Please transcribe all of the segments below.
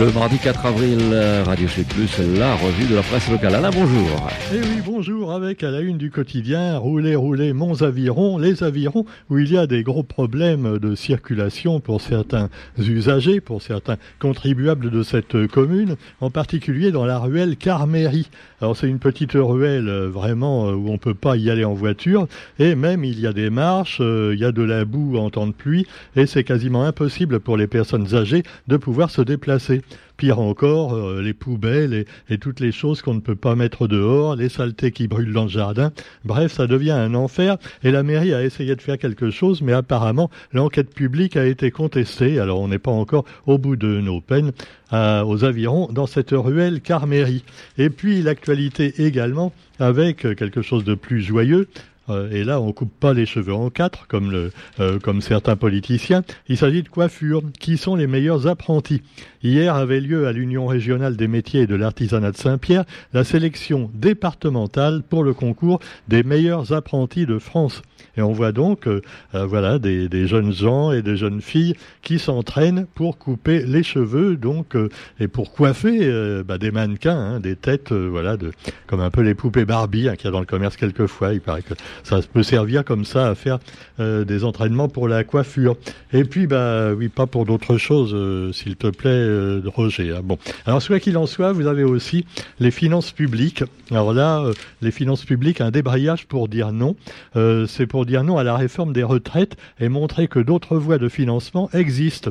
Le mardi 4 avril, Radio Chez Plus, la revue de la presse locale. Alain, bonjour. Eh oui, bonjour, avec à la une du quotidien, rouler, rouler, Monts Avirons, les avirons, où il y a des gros problèmes de circulation pour certains usagers, pour certains contribuables de cette commune, en particulier dans la ruelle Carméry. Alors c'est une petite ruelle euh, vraiment euh, où on peut pas y aller en voiture, et même il y a des marches, euh, il y a de la boue en temps de pluie, et c'est quasiment impossible pour les personnes âgées de pouvoir se déplacer. Pire encore, euh, les poubelles et, toutes les choses qu'on ne peut pas mettre dehors, les saletés qui brûlent dans le jardin. Bref, ça devient un enfer. Et la mairie a essayé de faire quelque chose, mais apparemment, l'enquête publique a été contestée. Alors, on n'est pas encore au bout de nos peines aux avirons dans cette ruelle Carméry. Et puis, l'actualité également avec quelque chose de plus joyeux. Euh, et là, on coupe pas les cheveux en quatre, comme, le, euh, comme certains politiciens. Il s'agit de coiffure. Qui sont les meilleurs apprentis Hier avait lieu à l'Union régionale des métiers et de l'artisanat de Saint-Pierre la sélection départementale pour le concours des meilleurs apprentis de France. Et on voit donc, euh, voilà, des, des, jeunes gens et des jeunes filles qui s'entraînent pour couper les cheveux, donc et pour coiffer bah, des mannequins, hein, des têtes, voilà, de, comme un peu les poupées Barbie hein, qu'il y a dans le commerce quelquefois. Il paraît que ça peut servir comme ça à faire euh, des entraînements pour la coiffure. Et puis, bah oui, pas pour d'autres choses, euh, s'il te plaît, euh, Roger. Hein. Bon, alors soit qu'il en soit, vous avez aussi les finances publiques. Alors là, les finances publiques, un débrayage pour dire non. C'est pour dire non à la réforme des retraites et montrer que d'autres voies de financement existent.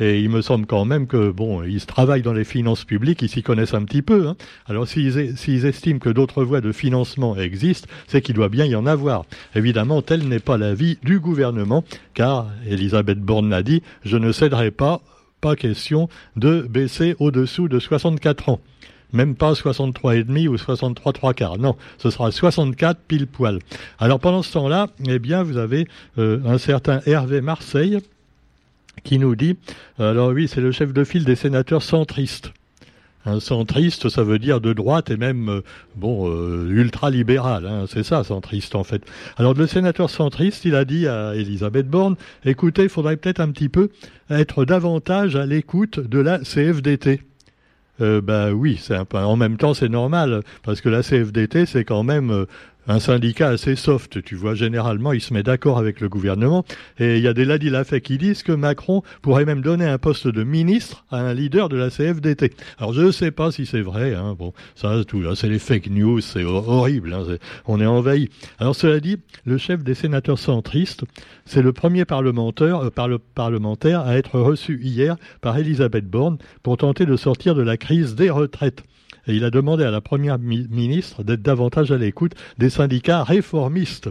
Et il me semble quand même que, bon, ils travaillent dans les finances publiques, ils s'y connaissent un petit peu. Hein. Alors s'ils estiment que d'autres voies de financement existent, c'est qu'il doit bien y en avoir. Évidemment, tel n'est pas l'avis du gouvernement, car Elisabeth Borne l'a dit, je ne céderai pas, pas question de baisser au-dessous de 64 ans même pas 63,5 ou 63 trois quarts. Non, ce sera 64 pile poil. Alors pendant ce temps-là, eh bien, vous avez euh, un certain Hervé Marseille qui nous dit, alors oui, c'est le chef de file des sénateurs centristes. Un centriste, ça veut dire de droite et même, euh, bon, euh, ultra-libéral, hein, c'est ça, centriste en fait. Alors le sénateur centriste, il a dit à Elisabeth Borne, écoutez, il faudrait peut-être un petit peu être davantage à l'écoute de la CFDT. Euh, bah oui, c'est un peu, en même temps c'est normal parce que la CFDT c'est quand même euh, un syndicat assez soft, tu vois. Généralement, il se met d'accord avec le gouvernement. Et il y a des ladilafets qui disent que Macron pourrait même donner un poste de ministre à un leader de la CFDT. Alors, je ne sais pas si c'est vrai. Hein. Bon, ça, tout, c'est les fake news, c'est horrible. Hein. on est envahi. Alors, cela dit, le chef des sénateurs centristes, c'est le premier parlementaire, euh, par le parlementaire à être reçu hier par Elisabeth Borne pour tenter de sortir de la crise des retraites et il a demandé à la première ministre d'être davantage à l'écoute des syndicats réformistes.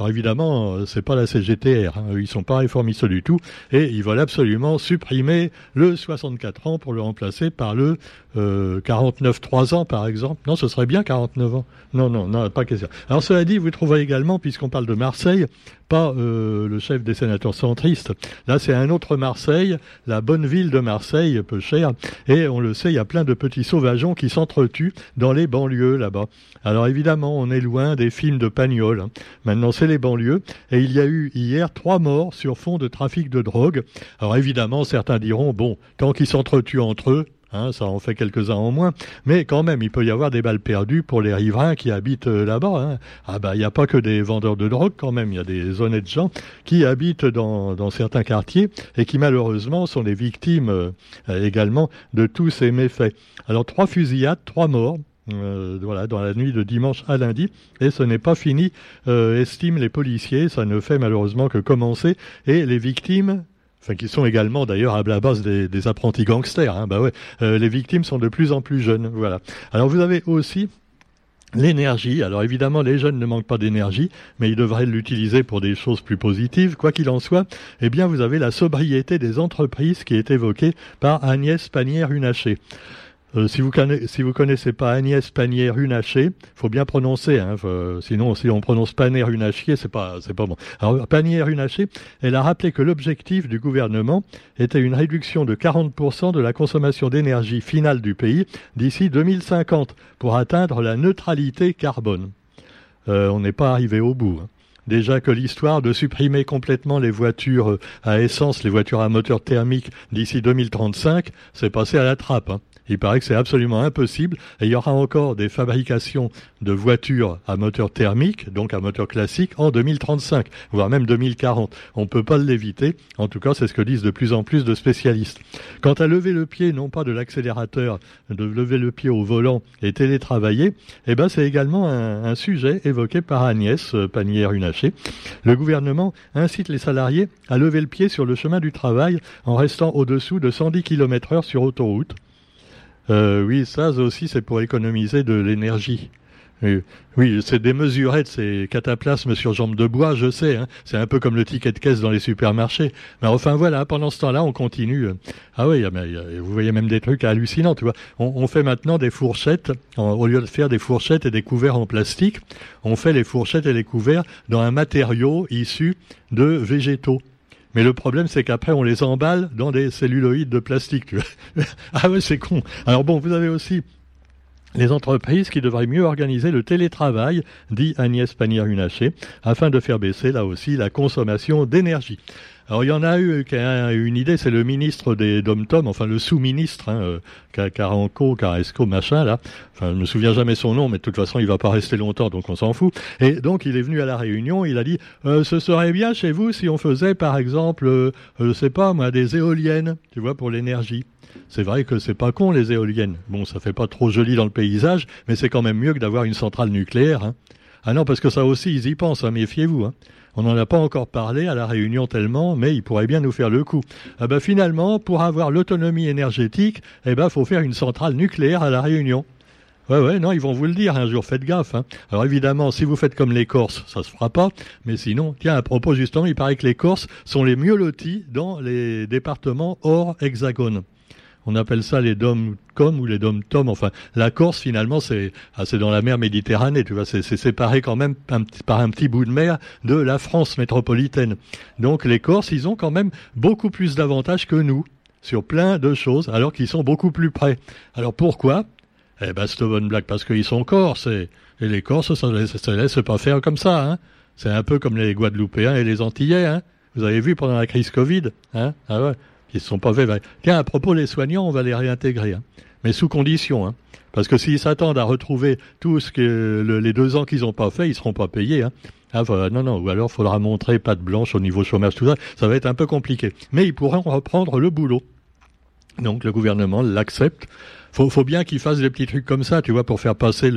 Alors évidemment, euh, c'est pas la CGTR, hein. ils sont pas réformistes du tout, et ils veulent absolument supprimer le 64 ans pour le remplacer par le euh, 49 3 ans par exemple. Non, ce serait bien 49 ans. Non, non, non, pas question. Alors cela dit, vous trouverez également, puisqu'on parle de Marseille, pas euh, le chef des sénateurs centristes. Là, c'est un autre Marseille, la bonne ville de Marseille, peu cher. Et on le sait, il y a plein de petits sauvageons qui s'entretuent dans les banlieues là-bas. Alors évidemment, on est loin des films de Pagnol. Hein. Maintenant, c'est les banlieues. Et il y a eu hier trois morts sur fond de trafic de drogue. Alors évidemment, certains diront, bon, tant qu'ils s'entretuent entre eux, Hein, ça en fait quelques-uns en moins, mais quand même, il peut y avoir des balles perdues pour les riverains qui habitent euh, là-bas. Hein. Ah bah, il n'y a pas que des vendeurs de drogue quand même, il y a des honnêtes gens qui habitent dans, certains quartiers et qui malheureusement sont les victimes euh, également de tous ces méfaits. Alors trois fusillades, trois morts. Euh, voilà, dans la nuit de dimanche à lundi, et ce n'est pas fini, estiment les policiers. Ça ne fait malheureusement que commencer, et les victimes enfin qui sont également d'ailleurs à la base des, apprentis gangsters. Hein, bah ouais, euh, les victimes sont de plus en plus jeunes. Voilà. Alors vous avez aussi L'énergie, alors évidemment les jeunes ne manquent pas d'énergie, mais ils devraient l'utiliser pour des choses plus positives. Quoi qu'il en soit, eh bien vous avez la sobriété des entreprises qui est évoquée par Agnès Pannier-Runacher. Euh, si vous si vous connaissez pas Agnès Pannier Runacher, faut bien prononcer, hein, sinon si on prononce Pannier Runacher, c'est pas c'est pas bon. Alors Pannier Runacher, elle a rappelé que l'objectif du gouvernement était une réduction de 40% de la consommation d'énergie finale du pays d'ici 2050 pour atteindre la neutralité carbone. Euh, on n'est pas arrivé au bout. Hein. déjà que l'histoire de supprimer complètement les voitures à essence, les voitures à moteur thermique d'ici 2035, c'est passé à la trappe. Hein. Il paraît que c'est absolument impossible. Et il y aura encore des fabrications de voitures à moteur thermique, donc à moteur classique, en 2035, voire même 2040. On ne peut pas l'éviter. En tout cas, c'est ce que disent de plus en plus de spécialistes. Quant à lever le pied, non pas de l'accélérateur, de lever le pied au volant et télétravailler, eh ben, c'est également un, sujet évoqué par Agnès euh, Pannier-Runacher. Le gouvernement incite les salariés à lever le pied sur le chemin du travail en restant au-dessous de 110 km heure sur autoroute. Euh, oui, ça aussi, c'est pour économiser de l'énergie. Oui, c'est démesuré de ces cataplasmes sur jambes de bois, je sais. Hein. C'est un peu comme le ticket de caisse dans les supermarchés. Mais enfin voilà, pendant ce temps-là, on continue. Ah oui, vous voyez même des trucs hallucinants, tu vois. On, fait maintenant des fourchettes, au lieu de faire des fourchettes et des couverts en plastique, on fait les fourchettes et les couverts dans un matériau issu de végétaux. Mais le problème, c'est qu'après, on les emballe dans des celluloïdes de plastique. Tu vois ah ouais, c'est con. Alors bon, vous avez aussi les entreprises qui devraient mieux organiser le télétravail, dit Agnès Pannier-Runacher, afin de faire baisser là aussi la consommation d'énergie. Alors il y en a eu qui a une idée, c'est le ministre des Dom-Tom, enfin le sous-ministre, hein, euh, Caranco, Caresco, machin là. Enfin, je me souviens jamais son nom, mais de toute façon il va pas rester longtemps, donc on s'en fout. Et donc il est venu à la réunion, il a dit euh, ce serait bien chez vous si on faisait par exemple, euh, je sais pas moi, des éoliennes, tu vois, pour l'énergie. C'est vrai que c'est pas con les éoliennes. Bon, ça fait pas trop joli dans le paysage, mais c'est quand même mieux que d'avoir une centrale nucléaire. Hein. Ah non, parce que ça aussi, ils y pensent, hein, méfiez-vous. Hein. On n'en a pas encore parlé à la Réunion tellement, mais il pourrait bien nous faire le coup. Ah ben finalement, pour avoir l'autonomie énergétique, eh ben faut faire une centrale nucléaire à la Réunion. Ouais, ouais, non, ils vont vous le dire un jour, faites gaffe. Hein. Alors évidemment, si vous faites comme les Corses, ça se fera pas. Mais sinon, tiens, à propos justement, il paraît que les Corses sont les mieux lotis dans les départements hors hexagone on appelle ça les dom-com ou les dom-tom. Enfin, la Corse, finalement, c'est ah, dans la mer Méditerranée, tu vois, c'est séparé quand même par un petit bout de mer de la France métropolitaine. Donc les Corses, ils ont quand même beaucoup plus d'avantages que nous sur plein de choses, alors qu'ils sont beaucoup plus près. Alors pourquoi? Eh ben, c'est bonne blague, parce qu'ils sont Corses, et, les Corses, ça ne se laisse pas faire comme ça. Hein. C'est un peu comme les Guadeloupéens et les Antillais. Hein. Vous avez vu pendant la crise Covid hein ah ouais. Ne sont pas faits. Tiens, à propos des soignants, on va les réintégrer, hein. mais sous condition. Hein. Parce que s'ils s'attendent à retrouver tout ce que les deux ans qu'ils n'ont pas fait, ils seront pas payés. Hein. Ah, non, non, ou alors il faudra montrer patte blanche au niveau chômage, tout ça. Ça va être un peu compliqué. Mais ils pourront reprendre le boulot. Donc le gouvernement l'accepte faut, faut bien qu'ils fassent des petits trucs comme ça, tu vois, pour faire passer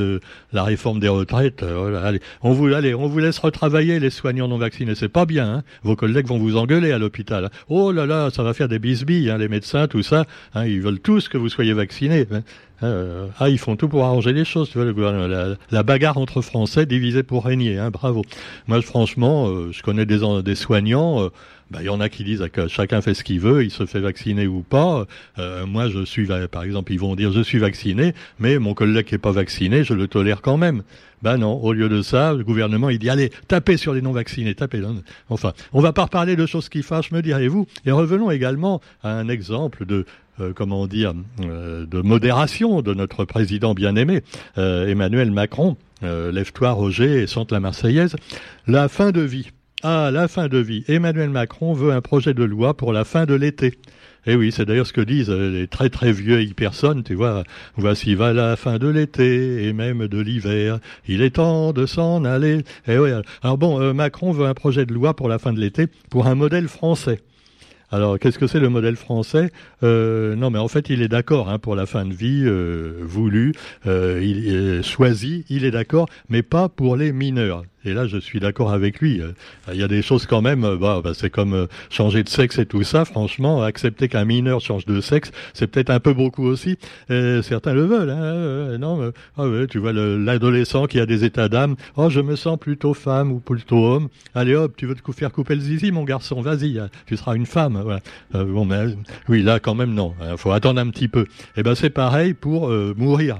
la réforme des retraites. Euh, allez, on vous, laisse retravailler les soignants non vaccinés. C'est pas bien. Hein Vos collègues vont vous engueuler à l'hôpital. Oh là là, ça va faire des bisbilles, hein, les médecins, tout ça. Hein, ils veulent tous que vous soyez vaccinés. Euh, ah, ils font tout pour arranger les choses, tu vois. La, bagarre entre Français divisée pour régner, bravo. Moi, franchement, euh, je connais des, soignants. Bah, il y en a qui disent que chacun fait ce qu'il veut, il se fait vacciner ou pas. Moi, je suis, par exemple, ils vont dire je suis vacciné, mais mon collègue qui est pas vacciné, je le tolère quand même. Ben non, au lieu de ça, le gouvernement, il dit allez, tapez sur les non-vaccinés, tapez. Enfin, on va pas reparler de choses qui fâchent, me direz-vous. Et revenons également à un exemple de euh, comment dire, euh, de modération de notre président bien-aimé, Emmanuel Macron. Lève-toi, Roger, et sente la Marseillaise. La fin de vie à la fin de vie. Emmanuel Macron veut un projet de loi pour la fin de l'été. Et oui, c'est d'ailleurs ce que disent les très très vieilles personnes, tu vois. Voici va la fin de l'été et même de l'hiver. Il est temps de s'en aller. Et oui, alors bon, euh, Macron veut un projet de loi pour la fin de l'été pour un modèle français. Alors, qu'est-ce que c'est le modèle français? Euh, Non, mais en fait, il est d'accord hein, pour la fin de vie euh, voulue, euh, il choisi, il est d'accord, mais pas pour les mineurs. Et là, je suis d'accord avec lui. Euh, il y a des choses quand même, euh, bah, bah, c'est comme euh, changer de sexe et tout ça. Franchement, accepter qu'un mineur change de sexe, c'est peut-être un peu beaucoup aussi. certains le veulent. Hein, non, ah tu vois l'adolescent qui a des états d'âme. Oh, je me sens plutôt femme ou plutôt homme. Allez hop, tu veux te faire couper le zizi, mon garçon Vas-y, hein, tu seras une femme. Bon, mais oui, là quand même non. Il hein, faut attendre un petit peu. Et eh ben c'est pareil pour mourir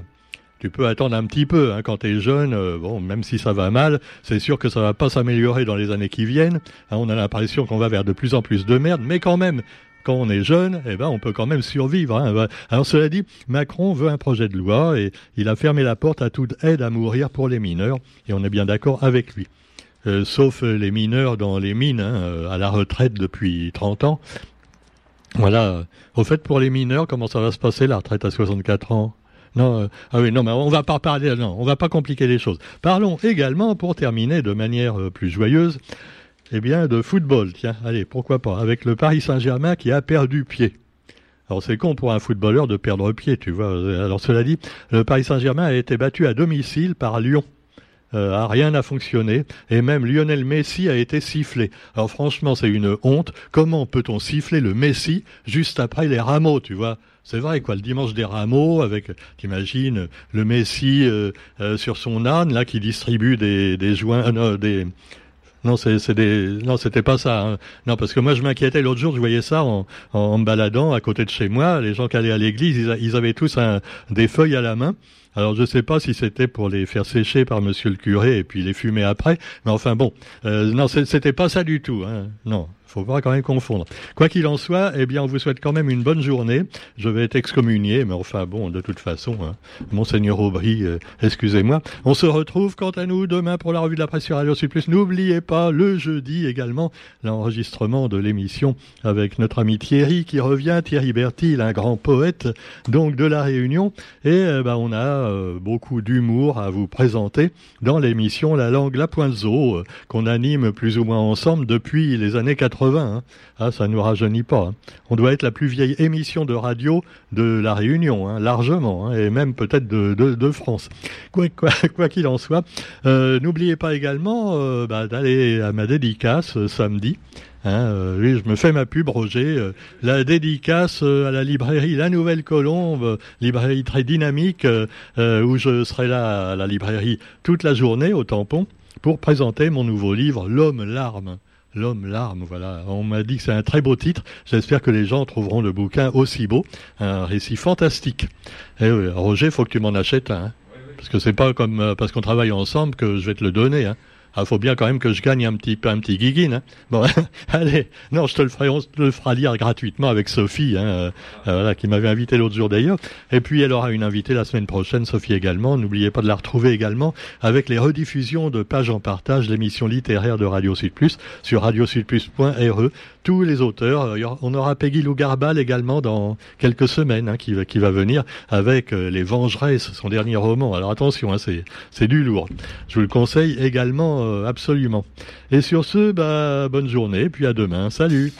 tu peux attendre un petit peu. Hein, quand tu es jeune, euh, bon, même si ça va mal, c'est sûr que ça va pas s'améliorer dans les années qui viennent. Hein, on a l'impression qu'on va vers de plus en plus de merde, mais quand même, quand on est jeune, eh ben, on peut quand même survivre. Hein. Alors cela dit, Macron veut un projet de loi et il a fermé la porte à toute aide à mourir pour les mineurs, et on est bien d'accord avec lui. sauf les mineurs dans les mines, hein, à la retraite depuis 30 ans. Voilà. Au fait, pour les mineurs, comment ça va se passer la retraite à 64 ans? Non, ah oui, non, mais on va pas parler, non, on va pas compliquer les choses. Parlons également, pour terminer de manière plus joyeuse, eh bien, de football. Tiens, allez, pourquoi pas, avec le Paris Saint-Germain qui a perdu pied. Alors c'est con pour un footballeur de perdre pied, tu vois. Alors cela dit, le Paris Saint-Germain a été battu à domicile par Lyon. Euh, rien n'a fonctionné et même Lionel Messi a été sifflé. Alors franchement, c'est une honte. Comment peut-on siffler le Messi juste après les rameaux, tu vois? C'est vrai, quoi. Le dimanche des rameaux, avec, t'imagines, le Messi euh, euh, sur son âne, là, qui distribue des, joints, des, non, c'est des non, c'était pas ça. Hein. Non, parce que moi je m'inquiétais l'autre jour, je voyais ça en, en, me baladant à côté de chez moi. Les gens qui allaient à l'église, ils, avaient tous des feuilles à la main. Alors je sais pas si c'était pour les faire sécher par Monsieur le curé et puis les fumer après, mais enfin bon, euh, non, c'était pas ça du tout. Hein. Non, faut pas quand même confondre. Quoi qu'il en soit, eh bien, on vous souhaite quand même une bonne journée. Je vais être excommunié, mais enfin bon, de toute façon, hein, Monseigneur Aubry, euh, excusez-moi. On se retrouve quant à nous demain pour la revue de la presse sur Radio Sud. N'oubliez pas le jeudi également l'enregistrement de l'émission avec notre ami Thierry qui revient, Thierry Bertil, un grand poète donc de la Réunion, et euh, bah, on a euh, beaucoup d'humour à vous présenter dans l'émission La langue la pointe zo qu'on anime plus ou moins ensemble depuis les années 80 Hein. Ah, ça ne nous rajeunit pas. Hein. On doit être la plus vieille émission de radio de la Réunion, hein, largement, et même peut-être de, France. Quoi qu'il en soit, euh, n'oubliez pas également euh, bah, d'aller à ma dédicace euh, samedi. oui, je me fais ma pub, Roger. la dédicace à la librairie La Nouvelle Colombe, librairie très dynamique, où je serai là à la librairie toute la journée au tampon pour présenter mon nouveau livre L'homme larme. L'homme larme, voilà. On m'a dit que c'est un très beau titre. J'espère que les gens trouveront le bouquin aussi beau. Un récit fantastique. Et eh Roger, faut que tu m'en achètes un. Hein. Parce que c'est pas comme euh, parce qu'on travaille ensemble que je vais te le donner. Hein. Ah, faut bien quand même que je gagne un petit un petit guiguine. Hein. Bon, allez, non, je te le ferai, on te le fera lire gratuitement avec Sophie, hein, euh, voilà, qui m'avait invité l'autre jour d'ailleurs. Et puis elle aura une invitée la semaine prochaine, Sophie également. N'oubliez pas de la retrouver également avec les rediffusions de pages en partage, l'émission littéraire de Radio Sud Plus sur radiosudplus.re. Tous les auteurs, euh, on aura Peggy Lou Garbal également dans quelques semaines, hein, qui, qui va venir avec euh, Les Vengeresses, son dernier roman. Alors attention, hein, c'est du lourd. Je vous le conseille également euh, absolument. Et sur ce, bah, bonne journée, puis à demain. Salut